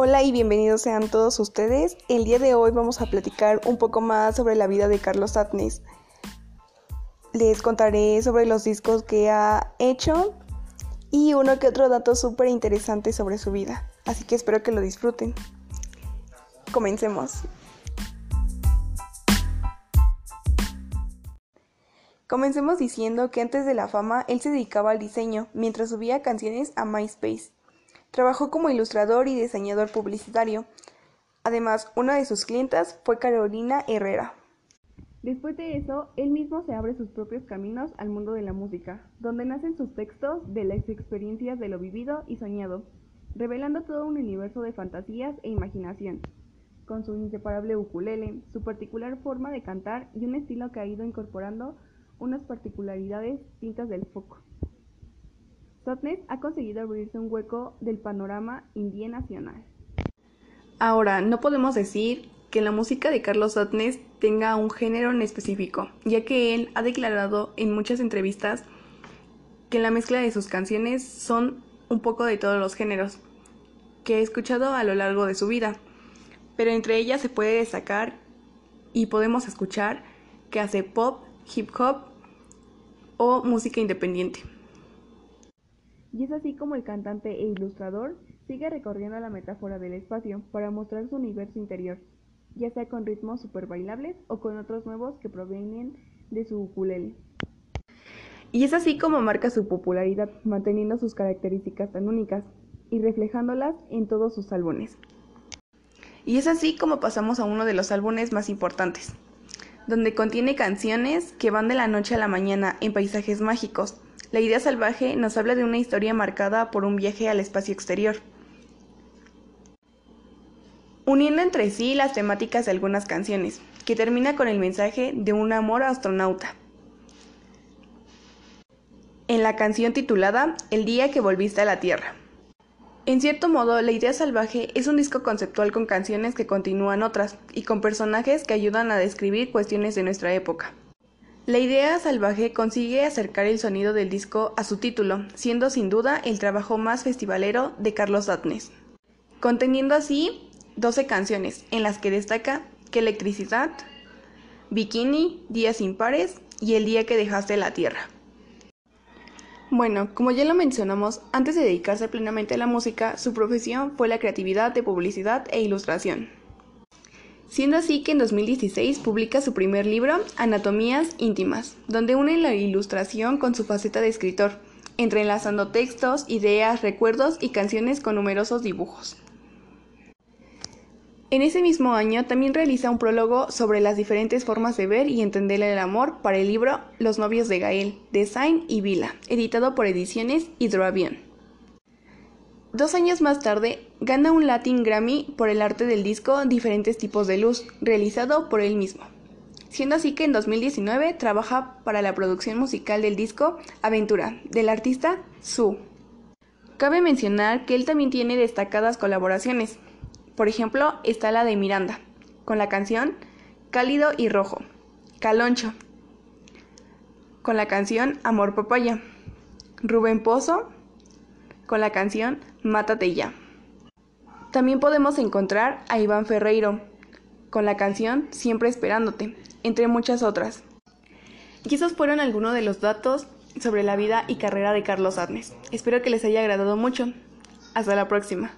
Hola y bienvenidos sean todos ustedes. El día de hoy vamos a platicar un poco más sobre la vida de Carlos Atnes. Les contaré sobre los discos que ha hecho y uno que otro dato súper interesante sobre su vida. Así que espero que lo disfruten. Comencemos. Comencemos diciendo que antes de la fama él se dedicaba al diseño mientras subía canciones a MySpace. Trabajó como ilustrador y diseñador publicitario. Además, una de sus clientas fue Carolina Herrera. Después de eso, él mismo se abre sus propios caminos al mundo de la música, donde nacen sus textos de las experiencias de lo vivido y soñado, revelando todo un universo de fantasías e imaginación, con su inseparable ukulele, su particular forma de cantar y un estilo que ha ido incorporando unas particularidades tintas del foco. Sotnes ha conseguido abrirse un hueco del panorama indie nacional. Ahora, no podemos decir que la música de Carlos Sotnes tenga un género en específico, ya que él ha declarado en muchas entrevistas que la mezcla de sus canciones son un poco de todos los géneros que he escuchado a lo largo de su vida, pero entre ellas se puede destacar y podemos escuchar que hace pop, hip hop o música independiente. Y es así como el cantante e ilustrador sigue recorriendo la metáfora del espacio para mostrar su universo interior, ya sea con ritmos super bailables o con otros nuevos que provienen de su ukulele. Y es así como marca su popularidad, manteniendo sus características tan únicas y reflejándolas en todos sus álbumes. Y es así como pasamos a uno de los álbumes más importantes, donde contiene canciones que van de la noche a la mañana en paisajes mágicos, la idea salvaje nos habla de una historia marcada por un viaje al espacio exterior, uniendo entre sí las temáticas de algunas canciones, que termina con el mensaje de un amor astronauta. En la canción titulada El día que volviste a la Tierra. En cierto modo, La idea salvaje es un disco conceptual con canciones que continúan otras y con personajes que ayudan a describir cuestiones de nuestra época. La idea salvaje consigue acercar el sonido del disco a su título, siendo sin duda el trabajo más festivalero de Carlos Datnes, conteniendo así 12 canciones, en las que destaca Que electricidad, Bikini, Días impares y El día que dejaste la Tierra. Bueno, como ya lo mencionamos, antes de dedicarse plenamente a la música, su profesión fue la creatividad de publicidad e ilustración siendo así que en 2016 publica su primer libro, Anatomías íntimas, donde une la ilustración con su faceta de escritor, entrelazando textos, ideas, recuerdos y canciones con numerosos dibujos. En ese mismo año también realiza un prólogo sobre las diferentes formas de ver y entender el amor para el libro Los novios de Gael, de y Vila, editado por Ediciones Hidroavión. Dos años más tarde, gana un Latin Grammy por el arte del disco Diferentes tipos de luz, realizado por él mismo. Siendo así que en 2019 trabaja para la producción musical del disco Aventura, del artista Su. Cabe mencionar que él también tiene destacadas colaboraciones. Por ejemplo, está la de Miranda, con la canción Cálido y Rojo, Caloncho, con la canción Amor Papaya, Rubén Pozo, con la canción Mátate ya. También podemos encontrar a Iván Ferreiro con la canción Siempre esperándote, entre muchas otras. Y esos fueron algunos de los datos sobre la vida y carrera de Carlos Arnes. Espero que les haya agradado mucho. Hasta la próxima.